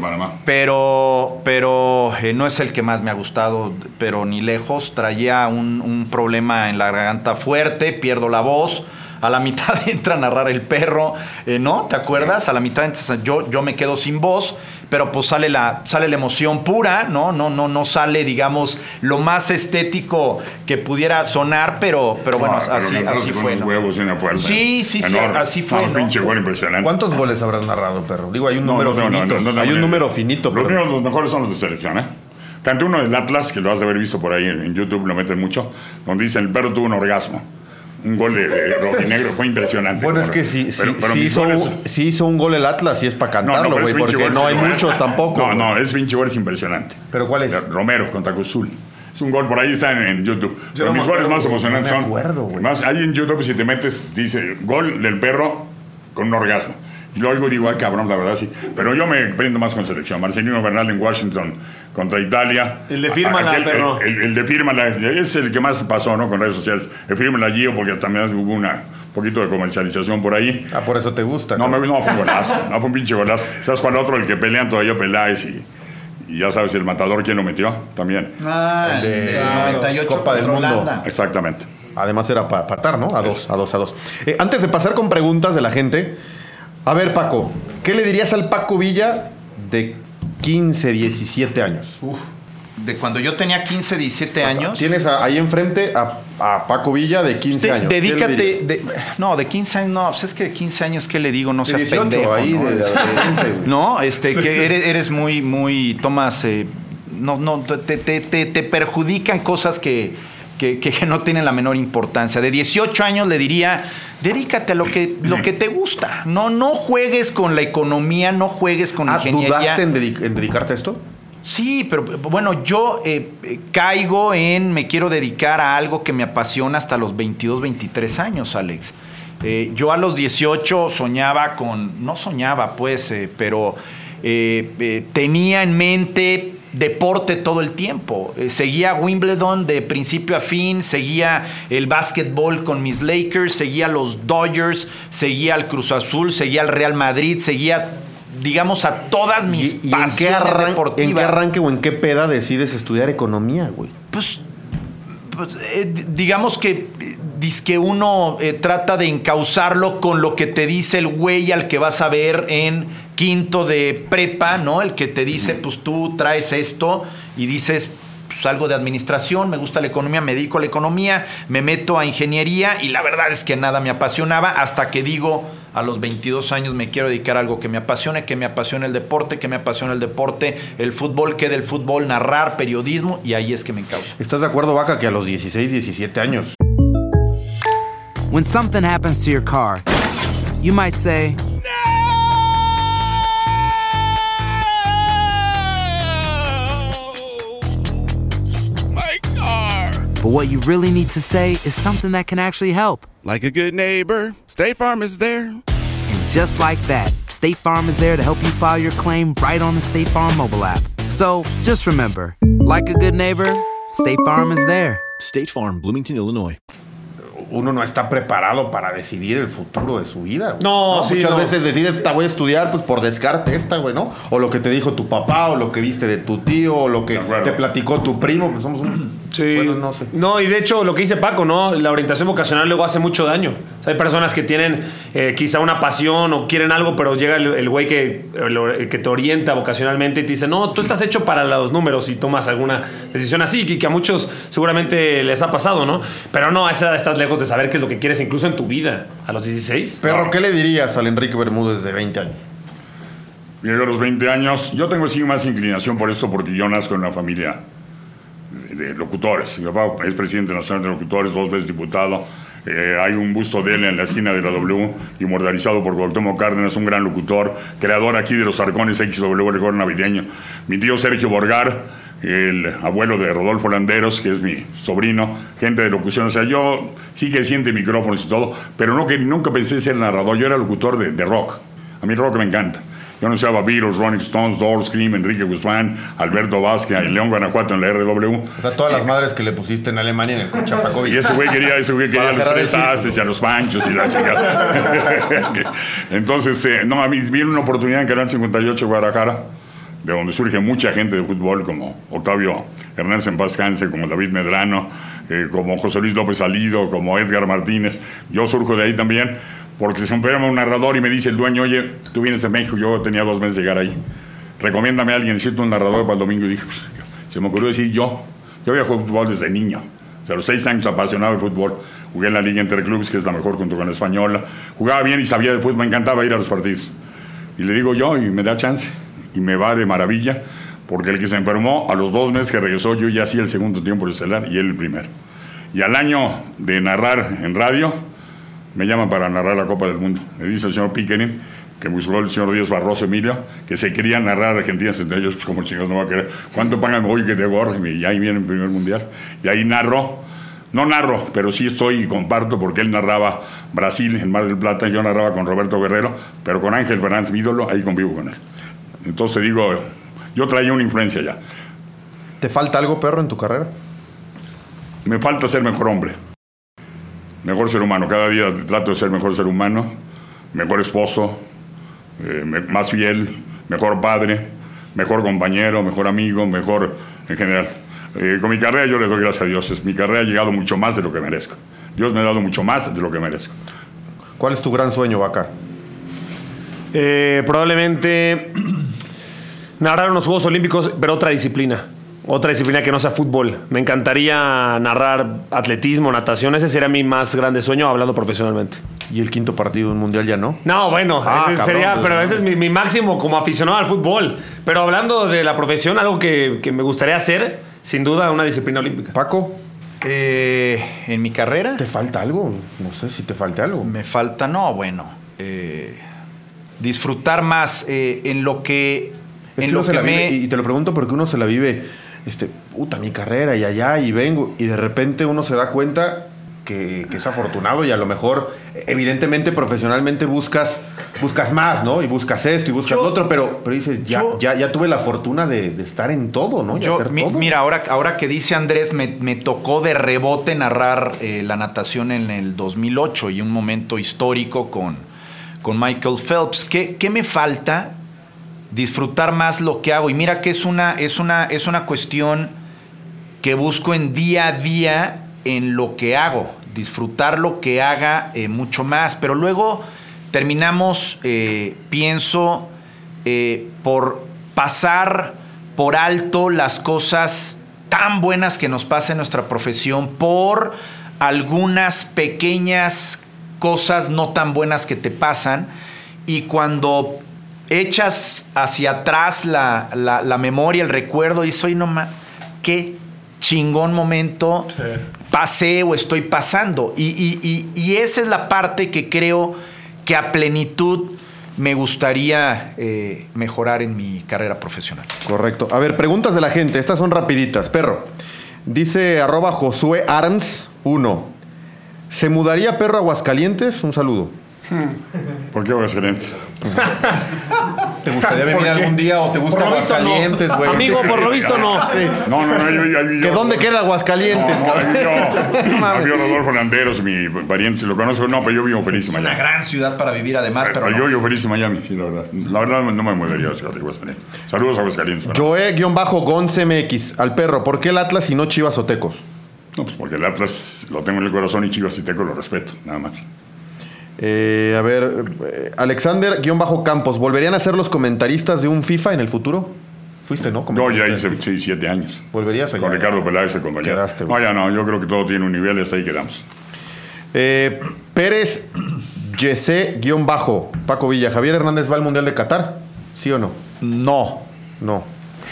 Panamá. Pero, pero eh, no es el que más me ha gustado, pero ni lejos. Traía un, un problema en la garganta fuerte, pierdo la voz. A la mitad entra a narrar el perro, eh, ¿no? ¿Te acuerdas? A la mitad entra- yo, yo me quedo sin voz, pero pues sale la, sale la emoción pura, ¿no? No, no, no sale, digamos, lo más estético que pudiera sonar, pero, pero bueno, No, pero así, cantaste así con fue. ¿no? huevos y una fuerza. Sí, sí, sí, Enorme. así fue, No, ¿no? pinche gol impresionante. ¿Cuántos goles habrás narrado, perro? Digo, hay un número No, no, no, finito. no, no, no, hay un no, número no. finito, Los pero. míos, los mejores son los de selección, ¿eh? Canté uno del Atlas, que lo has de haber visto por ahí en, en YouTube, lo meten mucho, donde dice el perro tuvo un orgasmo. Un gol de, de rojinegro, fue impresionante. Bueno, es que sí, sí, pero- pero hizo, goles- un- sí hizo un gol el Atlas y es para cantarlo, pero güey, porque no hay muchos tampoco. No, no, es pinche gol, es impresionante. ¿Pero cuál es? Romero contra Cruzul. Es un gol, por ahí está en, en YouTube. Pero no mis goles acuerdo, más emocionantes me son. acuerdo, güey. Más, ahí en YouTube, si te metes, dice gol del perro con un orgasmo. Y lo oigo y digo, ay cabrón, la verdad sí. Pero yo me prendo más con selección. Marcelino Bernal en Washington contra Italia. El de fírmala, Aquel- perro. El, el de fírmala, es el que más pasó, ¿no? Con redes sociales. El fírmala Gio, porque también hubo una poquito de comercialización por ahí. Ah, por eso te gusta. No, me, no fue un golazo, no fue un pinche golazo. ¿Sabes cuál otro? El que pelean todavía Peláez y, y ya sabes el matador quién lo metió también. Ah, el de- de 98 Copa del Mundo. Holanda. Exactamente. Además era para patar, ¿no? A dos, a dos, a dos. Eh, antes de pasar con preguntas de la gente, a ver, Paco, ¿qué le dirías al Paco Villa de 15, 17 años? De cuando yo tenía 15, 17 años. Tienes a- ahí enfrente a, a Paco Villa de 15 De- años. ¿Qué le dedícate. de- no, de 15 años no. Pues es que de 15 años, ¿qué le digo? No seas 18 pendejo. ahí, ¿no? de- de. No, este, que Eres, eres muy, muy. Tomas. eh, no, no, te, te, te, te perjudican cosas que, que, que no tienen la menor importancia. De 18 años le diría. Dedícate a lo que, lo que te gusta. No, no juegues con la economía, no juegues con la Ah, ingeniería. ¿Dudaste en, en dedicarte a esto? Sí, pero bueno, yo eh, eh, caigo en, me quiero dedicar a algo que me apasiona hasta los 22, 23 años, Alex. Eh, yo a los 18 soñaba con, no soñaba pues, pero tenía en mente deporte todo el tiempo. Eh, seguía Wimbledon de principio a fin, seguía el básquetbol con mis Lakers, seguía los Dodgers, seguía al Cruz Azul, seguía al Real Madrid, seguía, digamos, a todas mis ¿Y, y en, qué pasiones deportivas. en qué arranque o en qué peda decides estudiar economía, güey? Pues, pues, eh, di- digamos que que uno eh, trata de encauzarlo con lo que te dice el güey al que vas a ver en quinto de prepa, ¿no? El que te dice, pues tú traes esto y dices, pues algo de administración, me gusta la economía, me dedico a la economía, me meto a ingeniería y la verdad es que nada me apasionaba hasta que digo, a los 22 años me quiero dedicar a algo que me apasione, que me apasione el deporte, que me apasione el deporte, el fútbol, que del fútbol, narrar, periodismo y ahí es que me encausa. ¿Estás de acuerdo, Vaca, que a los 16, 17 años When something happens to your car, you might say, but what you really need to say is something that can actually help. Like a good neighbor, State Farm is there. And just like that, State Farm is there to help you file your claim right on the State Farm mobile app. So just remember, like a good neighbor, State Farm is there. State Farm, Bloomington, Illinois. uno no está preparado para decidir el futuro de su vida. güey. No, sí, Muchas no. veces decide, "Ta, voy a estudiar, pues por descarte esta, güey, ¿no? O lo que te dijo tu papá, o lo que viste de tu tío, o lo que acuerdo. te platicó tu primo, pues somos un... Sí. Bueno, no sé. No, y de hecho, lo que dice Paco, ¿no? La orientación vocacional luego hace mucho daño. O sea, hay personas que tienen eh, quizá una pasión o quieren algo, pero llega el, el güey que, el, el que te orienta vocacionalmente y te dice, no, tú estás hecho para los números y tomas alguna decisión así, que, que a muchos seguramente les ha pasado, ¿no? Pero no, a esa edad estás lejos de saber qué es lo que quieres incluso en tu vida, a los 16. Perro, ¿qué le dirías al Enrique Bermúdez de 20 años? Yo a los 20 años, yo tengo sí más inclinación por esto porque yo nazco en una familia de locutores. Mi papá es presidente nacional de locutores, dos veces diputado. Eh, hay un busto de él en la esquina de la W, inmortalizado por Cuauhtémoc Cárdenas, un gran locutor, creador aquí de los arcones XW, el recuerdo navideño. Mi tío Sergio Borgar, el abuelo de Rodolfo Landeros, que es mi sobrino, gente de locución. O sea, yo sí que siente micrófonos y todo, pero no que nunca pensé ser narrador. Yo era locutor de, de rock. A mí el rock me encanta. Yo anunciaba Beatles, Rolling Stones, Doors, Cream, Enrique Guzmán, Alberto Vázquez, en León, Guanajuato, en la RW. O sea, todas las madres que le pusiste en Alemania en el coche a Y ese güey quería, ese güey quería a los tres haces y a los panchos y la chica. Entonces, eh, no, a mí viene una oportunidad en Canal 58 Guadalajara, de donde surge mucha gente de fútbol, como Octavio Hernández en paz descanse, como David Medrano, eh, como José Luis López Salido, como Edgar Martínez. Yo surjo de ahí también, porque se llama un narrador y me dice el dueño, oye, tú vienes de México, yo tenía dos meses de llegar ahí. Recomiéndame a alguien, necesito un narrador para el domingo. Y dije, pues, se me ocurrió decir yo. Yo había jugado fútbol desde niño. A los seis años apasionado de fútbol. Jugué en la Liga Interclubes, que es la mejor junto con la Española. Jugaba bien y sabía de fútbol, me encantaba ir a los partidos. Y le digo yo, y me da chance. Y me va de maravilla, porque el que se enfermó, a los dos meses que regresó, yo ya hacía el segundo tiempo estelar y él el primero. Y al año de narrar en radio, me llaman para narrar la Copa del Mundo. Me dice el señor Pickering, que buscó el señor Díaz Barroso Emilio, que se quería narrar Argentina entre ellos, pues como chicos no va a querer. ¿Cuánto pagan hoy que te gorro? Y ahí viene el primer mundial. Y ahí narro, no narro, pero sí estoy y comparto, porque él narraba Brasil en Mar del Plata, yo narraba con Roberto Guerrero, pero con Ángel Fernández, mi ídolo, ahí convivo con él. Entonces te digo, yo traía una influencia ya. ¿Te falta algo, perro, en tu carrera? Me falta ser mejor hombre, mejor ser humano. Cada día trato de ser mejor ser humano, mejor esposo, eh, más fiel, mejor padre, mejor compañero, mejor amigo, mejor en general. Eh, con mi carrera yo le doy gracias a Dios. Es- Mi carrera ha llegado mucho más de lo que merezco. Dios me ha dado mucho más de lo que merezco. ¿Cuál es tu gran sueño, Vaca? Eh, probablemente narrar unos Juegos Olímpicos, pero otra disciplina. Otra disciplina que no sea fútbol. Me encantaría narrar atletismo, natación. Ese sería mi más grande sueño hablando profesionalmente. ¿Y el quinto partido de un mundial ya no? No, bueno, Ah, ese cabrón, sería, pues, pero ese es mi, mi máximo como aficionado al fútbol. Pero hablando de la profesión, algo que, que me gustaría hacer, sin duda, una disciplina olímpica. Paco, Eh, en mi carrera ¿te falta algo? No sé si te falta algo. me falta, no, bueno, eh, disfrutar más eh, en lo que, Es en lo se que la me... vive, y te lo pregunto porque uno se la vive, este, puta, mi carrera y allá y vengo, y de repente uno se da cuenta que, que es afortunado y a lo mejor, evidentemente, profesionalmente buscas, buscas más, ¿no? Y buscas esto y buscas Yo- lo otro, pero, pero dices, ya, yo- ya, ya tuve la fortuna de, de estar en todo, ¿no? Y Yo, hacer mi- todo. mira, ahora, ahora que dice Andrés, me, me tocó de rebote narrar eh, la natación en el 2008 y un momento histórico con, con Michael Phelps. ¿Qué, qué me falta? Disfrutar más lo que hago. Y mira que es una, es una, es una cuestión que busco en día a día en lo que hago. Disfrutar lo que haga eh, mucho más. Pero luego terminamos, eh, pienso, eh, por pasar por alto las cosas tan buenas que nos pasa en nuestra profesión por algunas pequeñas cosas no tan buenas que te pasan y cuando echas hacia atrás la, la- la memoria, el recuerdo, y soy nomás, qué chingón momento pasé o estoy pasando. Y, y- y- y esa es la parte que creo que a plenitud me gustaría eh, mejorar en mi carrera profesional. Correcto. A ver, preguntas de la gente. Estas son rapiditas. Perro. Dice arroba Josué Arms 1. ¿Se mudaría perro a Aguascalientes? Un saludo. ¿Por qué Aguascalientes? ¿Te gustaría venir algún día o te gusta no. Aguascalientes, güey? Amigo, por lo visto, no. Sí. No, no, no. Yo, yo- yo- ¿Que dónde queda Aguascalientes, No, no, cabrón? yo, No había Rodolfo Landeros, mi pariente, si lo conozco. No, pero yo vivo feliz en Es una Miami. gran ciudad para vivir además, pero Pero no. yo vivo feliz en Miami, sí, la verdad. La verdad no me mudaría a Ciudad de Aguascalientes. Saludos a Aguascalientes. ¿verdad? Joe-GonCMX. Al perro, ¿por qué el Atlas y no Chivas o Tecos? No, pues porque el Atlas lo tengo en el corazón y Chivas y Teco lo respeto, nada más. Eh, a ver, eh, Alexander-Campos, ¿volverían a ser los comentaristas de un FIFA en el futuro? Fuiste, ¿no? Yo ya hice sí, siete años. ¿Volverías Con ya? Ricardo Peláez, el compañero. Quedaste, no, ya no, yo creo que todo tiene un nivel y hasta ahí quedamos. Eh, Pérez Yese-Bajo. Paco Villa. ¿Javier Hernández va al Mundial de Qatar? ¿Sí o no? No. No.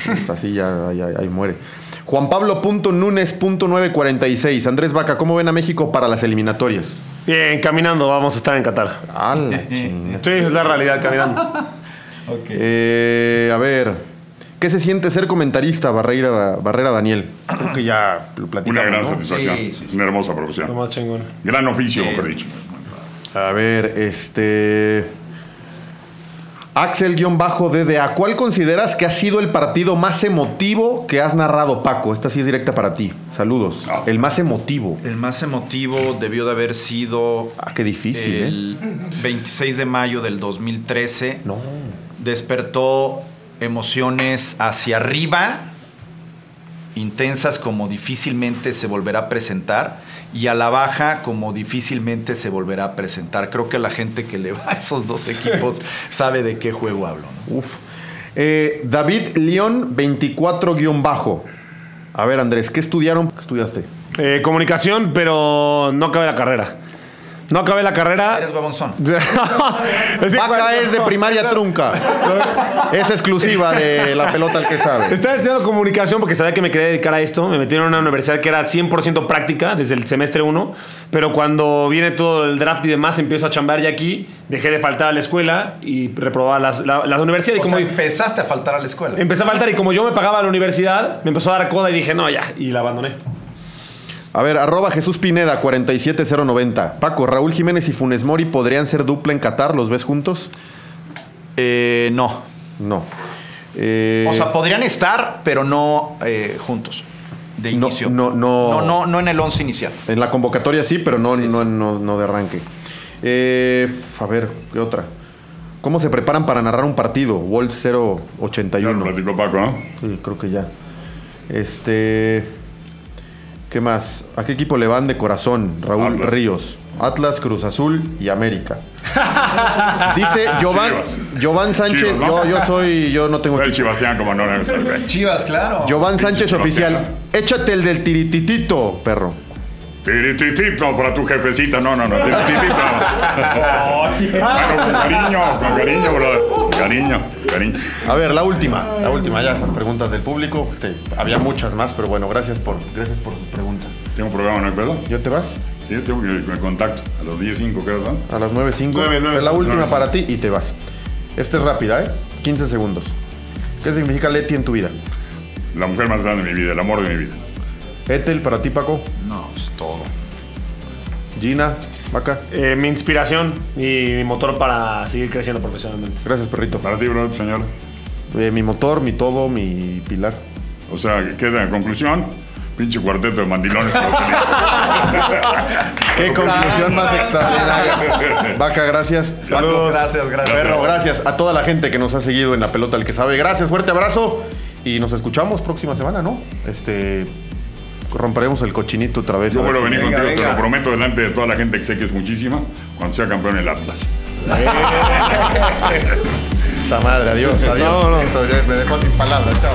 Pues así ya, ya- ahí muere. Juan Pablo.nunes.946. Andrés Vaca, ¿cómo ven a México para las eliminatorias? Bien, caminando vamos a estar en Qatar. A la chingada. Sí, es la realidad, caminando. Eh, a ver, ¿qué se siente ser comentarista, Barrera, Barrera Daniel? Creo que ya lo Una platicamos, gran ¿no? satisfacción. Sí, sí, sí. Una hermosa Lo profesión. más chingón. Gran oficio, mejor dicho. A ver, este... Axel-DDA, ¿cuál consideras que ha sido el partido más emotivo que has narrado, Paco? Esta sí es directa para ti. Saludos. Ah. El más emotivo. El más emotivo debió de haber sido Ah, qué difícil, ¿eh? el 26 de mayo del 2013. No. Despertó emociones hacia arriba, intensas como difícilmente se volverá a presentar, y a la baja como difícilmente se volverá a presentar. Creo que la gente que le va a esos dos equipos sabe de qué juego hablo. ¿no? Uf. Eh, David León 24-bajo. A ver, Andrés, ¿qué estudiaron? ¿Qué estudiaste? Eh, comunicación, pero no acabé la carrera. No acabé la carrera. Eres babonzón. Vaca es de primaria trunca. Es exclusiva de la pelota al que sabe. Estaba estudiando comunicación porque sabía que me quería dedicar a esto. Me metieron en una universidad que era 100% práctica desde el semestre 1. Pero cuando viene todo el draft y demás, empiezo a chambear ya aquí. Dejé de faltar a la escuela y reprobaba las, la, la universidad. Y O como sea, empezaste a faltar a la escuela. empecé a faltar y como yo me pagaba la universidad, me empezó a dar coda y dije, no, ya. Y la abandoné. A ver, arroba Jesús Pineda 47090. Paco, Raúl Jiménez y Funes Mori podrían ser dupla en Qatar. ¿Los ves juntos? Eh, no. No. Eh, O sea, podrían estar, pero no eh, juntos. De inicio. no, no. no, no, no en el 11 inicial. en la convocatoria sí, pero no, no, no, no de arranque. Eh, a ver, ¿qué otra? ¿Cómo se preparan para narrar un partido? Wolf Ya lo 081. platicó Paco, ¿no? Sí, creo que ya. Este. ¿Qué más? ¿A qué equipo le van de corazón? Raúl Atlas. Ríos. Atlas, Cruz Azul y América. Dice Jovan, Chivas. Jovan Sánchez. Chivas, ¿no? yo, yo soy. Yo no tengo Fue el como no. Chivas, claro. Jovan Sánchez oficial. Échate el del tirititito, perro. Tirititito para tu jefecita. No, no, no. Tirititito. bueno, con cariño, con cariño, brother. Cariño, cariño. A ver, la última. La última, ya esas preguntas del público. Este, había muchas más, pero bueno, gracias por, gracias por sus preguntas. Tengo un programa, ¿no hay pedo? ¿Yo te vas? Sí, yo tengo que me contacto. A los 10.05, creo, ¿no? A las 9.05. Nueve, nueve. Es la última para ti y te vas. Esta es rápida, ¿eh? 15 segundos. ¿Qué significa Leti en tu vida? La mujer más grande de mi vida, el amor de mi vida. Etel, para ti, Paco. No, es. Gina, Vaca. Eh, mi inspiración y mi motor para seguir creciendo profesionalmente. Gracias, perrito. Para ti, bro, señor. Eh, mi motor, mi todo, mi pilar. O sea, queda en conclusión. Pinche cuarteto de mandilones. Qué conclusión más extraordinaria. Vaca, gracias. Saludos. Gracias, gracias. Perro, gracias a toda la gente que nos ha seguido en la pelota el que sabe. Gracias, fuerte abrazo. Y nos escuchamos próxima semana, ¿no? Este. Romperemos el cochinito otra vez. Yo vuelvo a venir Venga, contigo, te lo prometo delante de toda la gente que sé que es muchísima, cuando sea campeón el Atlas. Esa madre, adiós, adiós. No, no. Esto ya me dejó sin palabras, chao.